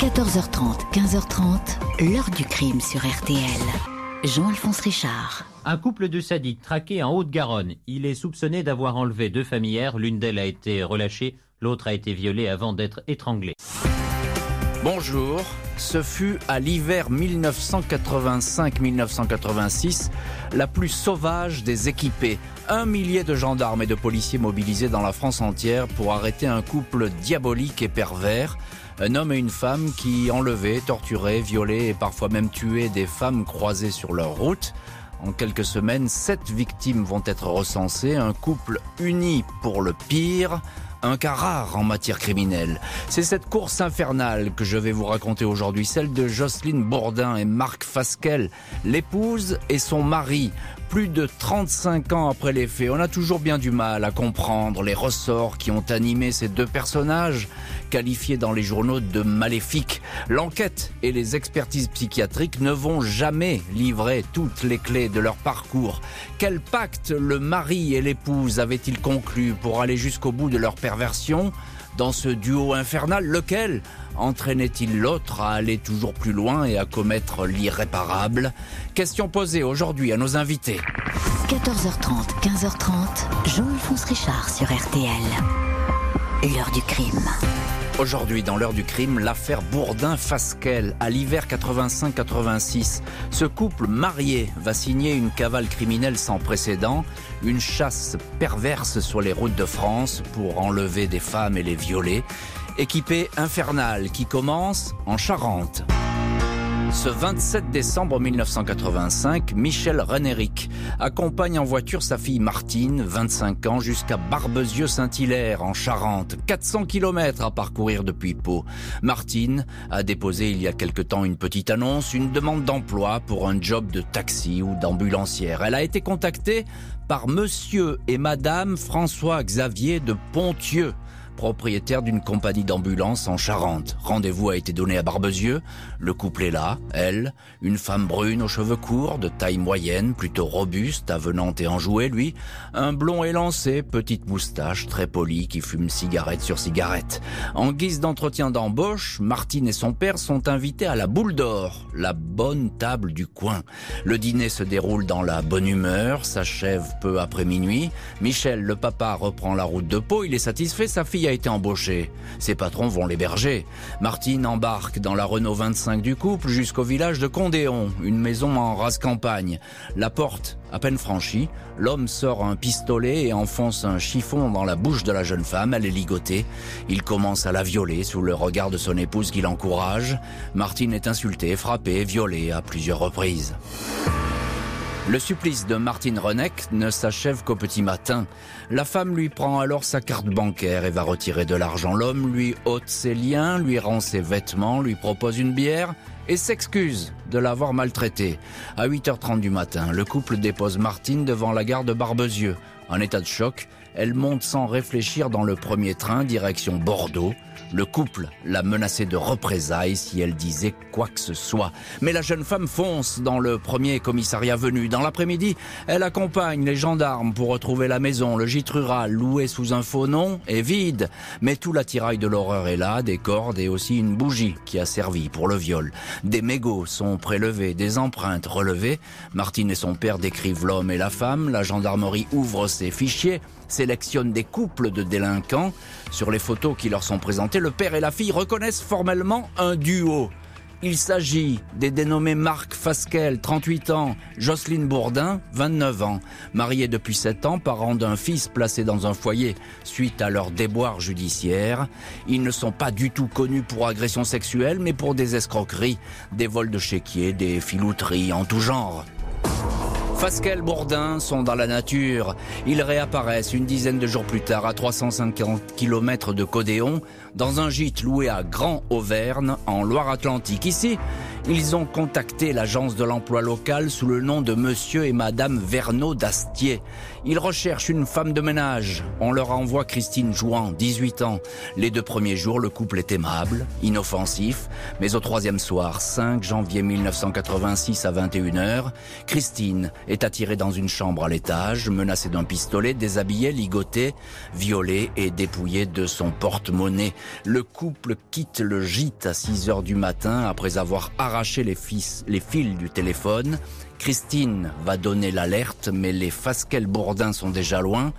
14h30, 15h30, l'heure du crime sur RTL. Jean-Alphonse Richard. Un couple de sadiques traqué en Haute-Garonne. Il est soupçonné d'avoir enlevé deux familles. L'une d'elles a été relâchée, l'autre a été violée avant d'être étranglée. Bonjour, ce fut à l'hiver 1985-1986 la plus sauvage des équipés. Un millier de gendarmes et de policiers mobilisés dans la France entière pour arrêter un couple diabolique et pervers. Un homme et une femme qui enlevaient, torturaient, violaient et parfois même tuaient des femmes croisées sur leur route. En quelques semaines, sept victimes vont être recensées, un couple uni pour le pire, un cas rare en matière criminelle. C'est cette course infernale que je vais vous raconter aujourd'hui, celle de Jocelyne Bourdin et Marc Fasquel, l'épouse et son mari, plus de 35 ans après les faits, on a toujours bien du mal à comprendre les ressorts qui ont animé ces deux personnages, qualifiés dans les journaux de maléfiques. L'enquête et les expertises psychiatriques ne vont jamais livrer toutes les clés de leur parcours. Quel pacte le mari et l'épouse avaient-ils conclu pour aller jusqu'au bout de leur perversion? Dans ce duo infernal, lequel entraînait-il l'autre à aller toujours plus loin et à commettre l'irréparable? Question posée aujourd'hui à nos invités. 14h30, 15h30, Jean-Alphonse Richard sur RTL. L'heure du crime. Aujourd'hui, dans l'heure du crime, l'affaire Bourdin-Fasquelle. À l'hiver 85-86, ce couple marié va signer une cavale criminelle sans précédent, une chasse perverse sur les routes de France pour enlever des femmes et les violer. Équipée infernale qui commence en Charente. Ce 27 décembre 1985, Michel Renéric accompagne en voiture sa fille Martine, 25 ans, jusqu'à Barbezieux-Saint-Hilaire, en Charente. 400 km à parcourir depuis Pau. Martine a déposé il y a quelque temps une petite annonce, une demande d'emploi pour un job de taxi ou d'ambulancière. Elle a été contactée par monsieur et madame François-Xavier de Pontieux propriétaire d'une compagnie d'ambulance en Charente. Rendez-vous a été donné à Barbezieux. Le couple est là, elle, une femme brune aux cheveux courts, de taille moyenne, plutôt robuste, avenante et enjouée, lui, un blond élancé, petite moustache, très poli, qui fume cigarette sur cigarette. En guise d'entretien d'embauche, Martine et son père sont invités à la boule d'or, la bonne table du coin. Le dîner se déroule dans la bonne humeur, s'achève peu après minuit. Michel, le papa, reprend la route de Pau, il est satisfait, sa fille été embauché. Ses patrons vont l'héberger. Martine embarque dans la Renault 25 du couple jusqu'au village de Condéon, une maison en rase campagne. La porte à peine franchie, l'homme sort un pistolet et enfonce un chiffon dans la bouche de la jeune femme. Elle est ligotée. Il commence à la violer sous le regard de son épouse qui l'encourage. Martine est insultée, frappée, violée à plusieurs reprises. Le supplice de Martine Renek ne s'achève qu'au petit matin. La femme lui prend alors sa carte bancaire et va retirer de l'argent. L'homme lui ôte ses liens, lui rend ses vêtements, lui propose une bière et s'excuse de l'avoir maltraité. À 8h30 du matin, le couple dépose Martine devant la gare de Barbezieux. En état de choc, elle monte sans réfléchir dans le premier train direction Bordeaux. Le couple l'a menacée de représailles si elle disait quoi que ce soit. Mais la jeune femme fonce dans le premier commissariat venu. Dans l'après-midi, elle accompagne les gendarmes pour retrouver la maison. Le gîte rural, loué sous un faux nom, est vide. Mais tout l'attirail de l'horreur est là, des cordes et aussi une bougie qui a servi pour le viol. Des mégots sont prélevés, des empreintes relevées. Martine et son père décrivent l'homme et la femme. La gendarmerie ouvre ses fichiers sélectionne des couples de délinquants. Sur les photos qui leur sont présentées, le père et la fille reconnaissent formellement un duo. Il s'agit des dénommés Marc Fasquel, 38 ans, Jocelyne Bourdin, 29 ans, mariés depuis 7 ans, parents d'un fils placé dans un foyer suite à leur déboire judiciaire. Ils ne sont pas du tout connus pour agression sexuelle, mais pour des escroqueries, des vols de chéquiers, des filouteries en tout genre. Fasquelle Bourdin sont dans la nature. Ils réapparaissent une dizaine de jours plus tard à 350 km de Codéon dans un gîte loué à Grand Auvergne en Loire-Atlantique. Ici, Ils ont contacté l'agence de l'emploi local sous le nom de monsieur et madame Verneau d'Astier. Ils recherchent une femme de ménage. On leur envoie Christine Jouan, 18 ans. Les deux premiers jours, le couple est aimable, inoffensif, mais au troisième soir, 5 janvier 1986 à 21h, Christine est attirée dans une chambre à l'étage, menacée d'un pistolet, déshabillée, ligotée, violée et dépouillée de son porte-monnaie. Le couple quitte le gîte à 6 heures du matin après avoir arraché les, fils, les fils du téléphone. Christine va donner l'alerte, mais les Fasquelle-Bourdin sont déjà loin.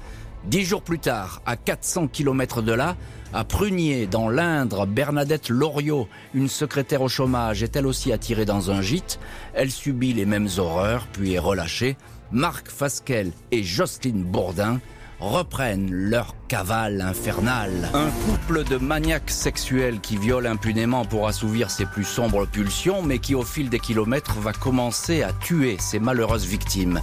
Dix jours plus tard, à 400 km de là, à Prunier, dans l'Indre, Bernadette Loriot, une secrétaire au chômage, est elle aussi attirée dans un gîte. Elle subit les mêmes horreurs, puis est relâchée. Marc Fasquelle et Jocelyne Bourdin reprennent leur cavale infernale. Un couple de maniaques sexuels qui violent impunément pour assouvir ses plus sombres pulsions, mais qui au fil des kilomètres va commencer à tuer ses malheureuses victimes.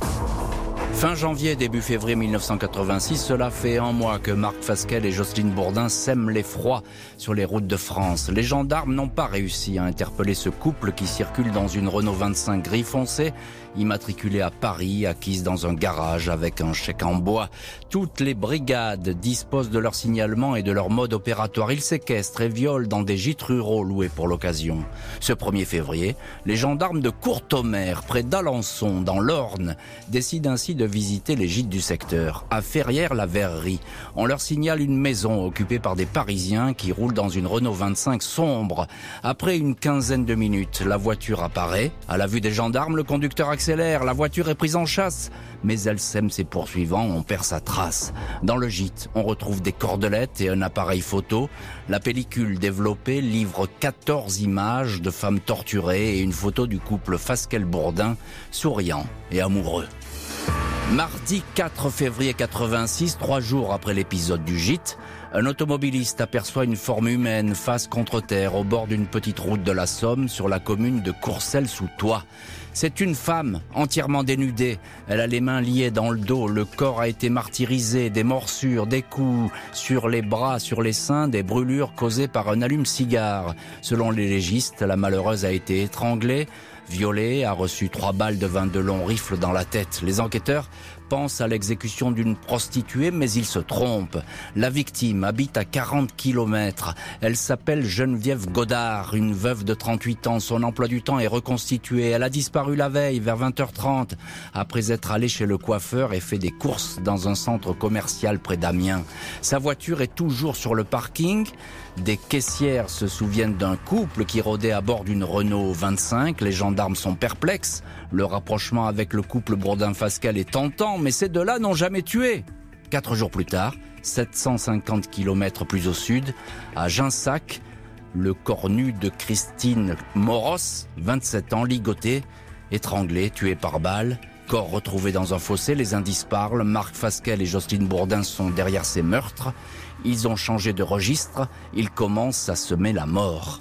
Fin janvier, début février 1986, cela fait un mois que Marc Fasquelle et Jocelyne Bourdin sèment l'effroi sur les routes de France. Les gendarmes n'ont pas réussi à interpeller ce couple qui circule dans une Renault 25 gris foncé immatriculée à Paris, acquise dans un garage avec un chèque en bois. Toutes les brigades disposent de leur signalement et de leur mode opératoire. Ils séquestrent et violent dans des gîtes ruraux loués pour l'occasion. Ce 1er février, les gendarmes de Courtomer, près d'Alençon, dans l'Orne, décident ainsi de visiter les gîtes du secteur. À Ferrières-la-Verrerie, on leur signale une maison occupée par des Parisiens qui roulent dans une Renault 25 sombre. Après une quinzaine de minutes, la voiture apparaît. À la vue des gendarmes, le conducteur accélère, la voiture est prise en chasse, mais elle sème ses poursuivants, on perd sa trace. Dans le gîte, on retrouve des cordelettes et un appareil photo. La pellicule développée livre 14 images de femmes torturées et une photo du couple Fasquelle-Bourdin, souriant et amoureux. Mardi 4 février 86, trois jours après l'épisode du gîte, un automobiliste aperçoit une forme humaine face contre terre au bord d'une petite route de la Somme sur la commune de Courcelles-sous-Toit. C'est une femme entièrement dénudée. Elle a les mains liées dans le dos. Le corps a été martyrisé. Des morsures, des coups sur les bras, sur les seins, des brûlures causées par un allume-cigare. Selon les légistes, la malheureuse a été étranglée, violée, a reçu trois balles de 22 longs rifles dans la tête. Les enquêteurs pense à l'exécution d'une prostituée, mais il se trompe. La victime habite à 40 kilomètres. Elle s'appelle Geneviève Godard, une veuve de 38 ans. Son emploi du temps est reconstitué. Elle a disparu la veille vers 20h30 après être allée chez le coiffeur et fait des courses dans un centre commercial près d'Amiens. Sa voiture est toujours sur le parking. Des caissières se souviennent d'un couple qui rôdait à bord d'une Renault 25. Les gendarmes sont perplexes. Le rapprochement avec le couple Bourdin-Fascal est tentant, mais ces deux-là n'ont jamais tué. Quatre jours plus tard, 750 km plus au sud, à Ginsac, le corps nu de Christine Moros, 27 ans, ligoté, étranglé, tué par balle, corps retrouvé dans un fossé, les indices parlent, Marc Fasquelle et Jocelyne Bourdin sont derrière ces meurtres, ils ont changé de registre, ils commencent à semer la mort.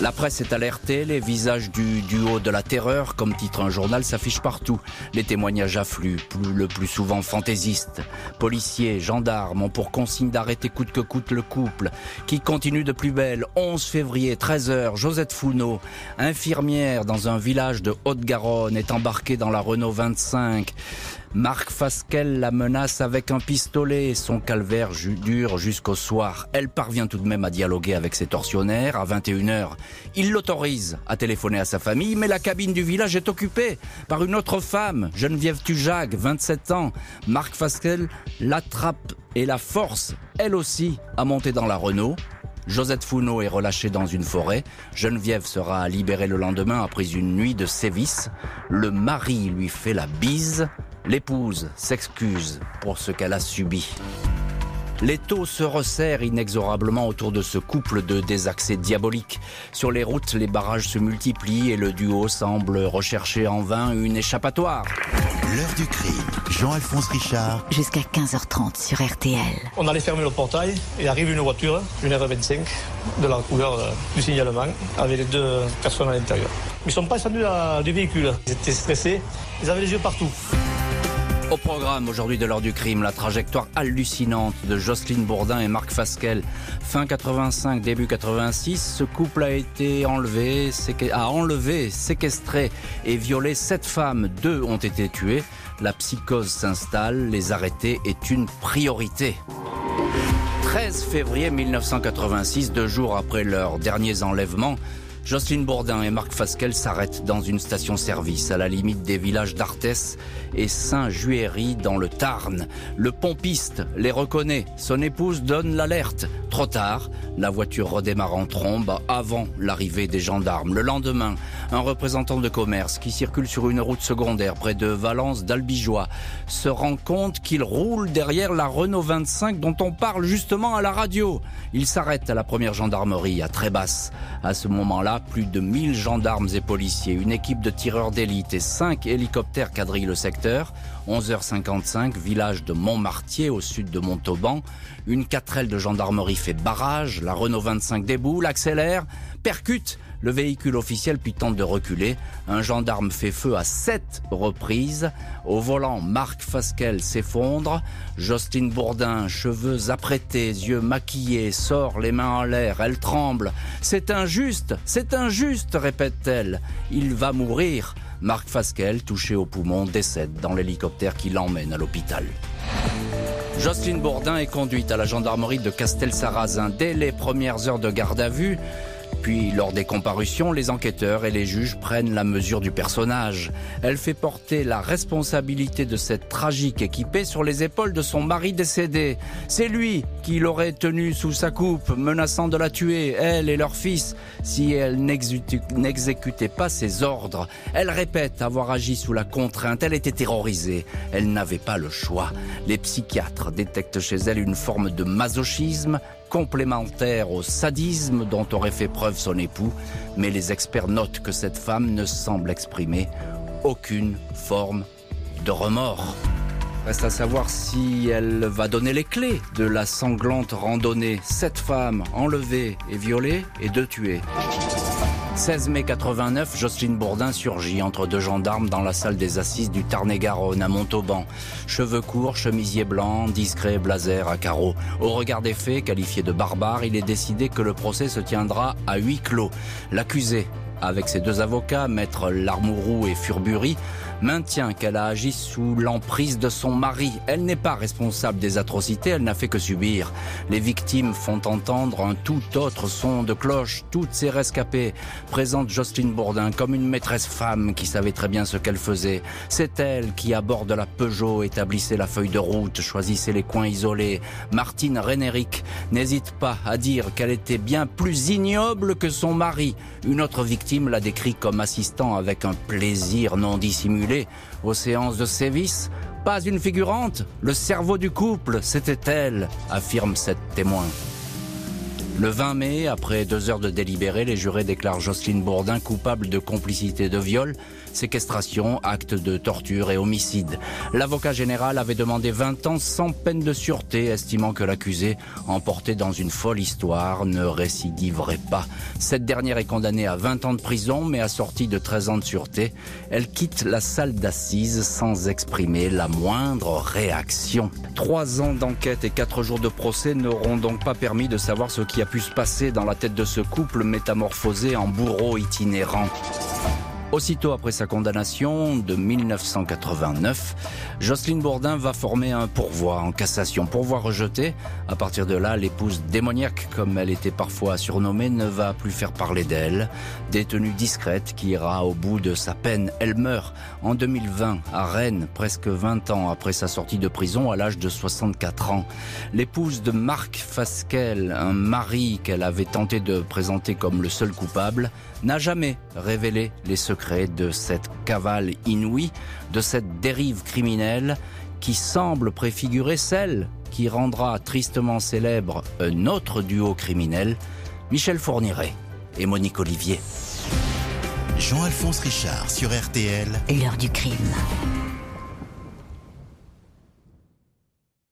La presse est alertée, les visages du duo de la terreur, comme titre un journal, s'affichent partout. Les témoignages affluent, le plus souvent fantaisistes. Policiers, gendarmes ont pour consigne d'arrêter coûte que coûte le couple, qui continue de plus belle. 11 février, 13h, Josette Founeau, infirmière dans un village de Haute-Garonne, est embarquée dans la Renault 25. Marc Fasquelle la menace avec un pistolet. Son calvaire dure jusqu'au soir. Elle parvient tout de même à dialoguer avec ses tortionnaires. À 21h, il l'autorise à téléphoner à sa famille, mais la cabine du village est occupée par une autre femme, Geneviève Tujac, 27 ans. Marc Fasquelle l'attrape et la force, elle aussi, à monter dans la Renault. Josette Founeau est relâchée dans une forêt. Geneviève sera libérée le lendemain après une nuit de sévices. Le mari lui fait la bise. L'épouse s'excuse pour ce qu'elle a subi. Les taux se resserrent inexorablement autour de ce couple de désaccès diaboliques. Sur les routes, les barrages se multiplient et le duo semble rechercher en vain une échappatoire. L'heure du crime, Jean-Alphonse Richard. Jusqu'à 15h30 sur RTL. On allait fermer le portail et arrive une voiture, une R25, de la couleur euh, du signalement, avec les deux personnes à l'intérieur. Ils ne sont pas descendus du véhicule. Ils étaient stressés, ils avaient les yeux partout. Au programme aujourd'hui de l'heure du crime, la trajectoire hallucinante de Jocelyne Bourdin et Marc Fasquelle. Fin 85, début 86, ce couple a été enlevé, a enlevé, séquestré et violé sept femmes. Deux ont été tuées. La psychose s'installe, les arrêter est une priorité. 13 février 1986, deux jours après leurs derniers enlèvements, Jocelyne Bourdin et Marc Fasquelle s'arrêtent dans une station-service à la limite des villages d'Arthès et Saint-Juéry dans le Tarn. Le pompiste les reconnaît. Son épouse donne l'alerte. Trop tard, la voiture redémarre en trombe avant l'arrivée des gendarmes. Le lendemain, un représentant de commerce qui circule sur une route secondaire près de Valence d'Albigeois se rend compte qu'il roule derrière la Renault 25 dont on parle justement à la radio. Il s'arrête à la première gendarmerie à Trébasse. À ce moment-là, plus de 1000 gendarmes et policiers, une équipe de tireurs d'élite et 5 hélicoptères quadrillent le secteur. 11h55, village de Montmartier au sud de Montauban. Une quatrelle de gendarmerie fait barrage, la Renault 25 déboule, accélère, percute le véhicule officiel puis tente de reculer. Un gendarme fait feu à sept reprises. Au volant, Marc Fasquelle s'effondre. Justine Bourdin, cheveux apprêtés, yeux maquillés, sort les mains en l'air. Elle tremble. C'est injuste, c'est injuste, répète-t-elle. Il va mourir. Marc Fasquelle, touché au poumon, décède dans l'hélicoptère qui l'emmène à l'hôpital. Jocelyne Bourdin est conduite à la gendarmerie de Castel-Sarrazin dès les premières heures de garde à vue. Puis, lors des comparutions, les enquêteurs et les juges prennent la mesure du personnage. Elle fait porter la responsabilité de cette tragique équipée sur les épaules de son mari décédé. C'est lui qui l'aurait tenue sous sa coupe, menaçant de la tuer, elle et leur fils, si elle n'exécutait pas ses ordres. Elle répète avoir agi sous la contrainte, elle était terrorisée, elle n'avait pas le choix. Les psychiatres détectent chez elle une forme de masochisme, complémentaire au sadisme dont aurait fait preuve son époux, mais les experts notent que cette femme ne semble exprimer aucune forme de remords. Reste à savoir si elle va donner les clés de la sanglante randonnée. Sept femmes enlevées et violées et deux tuées. 16 mai 89, Jocelyne Bourdin surgit entre deux gendarmes dans la salle des assises du Tarn-et-Garonne à Montauban. Cheveux courts, chemisier blanc, discret blazer à carreaux. Au regard des faits, qualifié de barbare, il est décidé que le procès se tiendra à huis clos. L'accusé, avec ses deux avocats, maître Larmouroux et Furbury, maintient qu'elle a agi sous l'emprise de son mari. Elle n'est pas responsable des atrocités, elle n'a fait que subir. Les victimes font entendre un tout autre son de cloche. Toutes ces rescapées présentent Jocelyne Bourdin comme une maîtresse femme qui savait très bien ce qu'elle faisait. C'est elle qui, à bord de la Peugeot, établissait la feuille de route, choisissait les coins isolés. Martine Rénéric n'hésite pas à dire qu'elle était bien plus ignoble que son mari. Une autre victime l'a décrit comme assistant avec un plaisir non dissimulé aux séances de sévices. Pas une figurante, le cerveau du couple, c'était elle, affirme cette témoin. Le 20 mai, après deux heures de délibéré, les jurés déclarent Jocelyne Bourdin coupable de complicité de viol, séquestration, acte de torture et homicide. L'avocat général avait demandé 20 ans sans peine de sûreté, estimant que l'accusé, emporté dans une folle histoire, ne récidiverait pas. Cette dernière est condamnée à 20 ans de prison, mais assortie de 13 ans de sûreté. Elle quitte la salle d'assises sans exprimer la moindre réaction. Trois ans d'enquête et quatre jours de procès n'auront donc pas permis de savoir ce qui a pu se passer dans la tête de ce couple métamorphosé en bourreau itinérant. Aussitôt après sa condamnation de 1989, Jocelyne Bourdin va former un pourvoi en cassation. Pourvoi rejeté. À partir de là, l'épouse démoniaque, comme elle était parfois surnommée, ne va plus faire parler d'elle. Détenue discrète qui ira au bout de sa peine. Elle meurt en 2020 à Rennes, presque 20 ans après sa sortie de prison à l'âge de 64 ans. L'épouse de Marc Fasquelle, un mari qu'elle avait tenté de présenter comme le seul coupable, n'a jamais révélé les secrets de cette cavale inouïe, de cette dérive criminelle qui semble préfigurer celle qui rendra tristement célèbre un autre duo criminel, Michel Fourniret et Monique Olivier. Jean-Alphonse Richard sur RTL. L'heure du crime.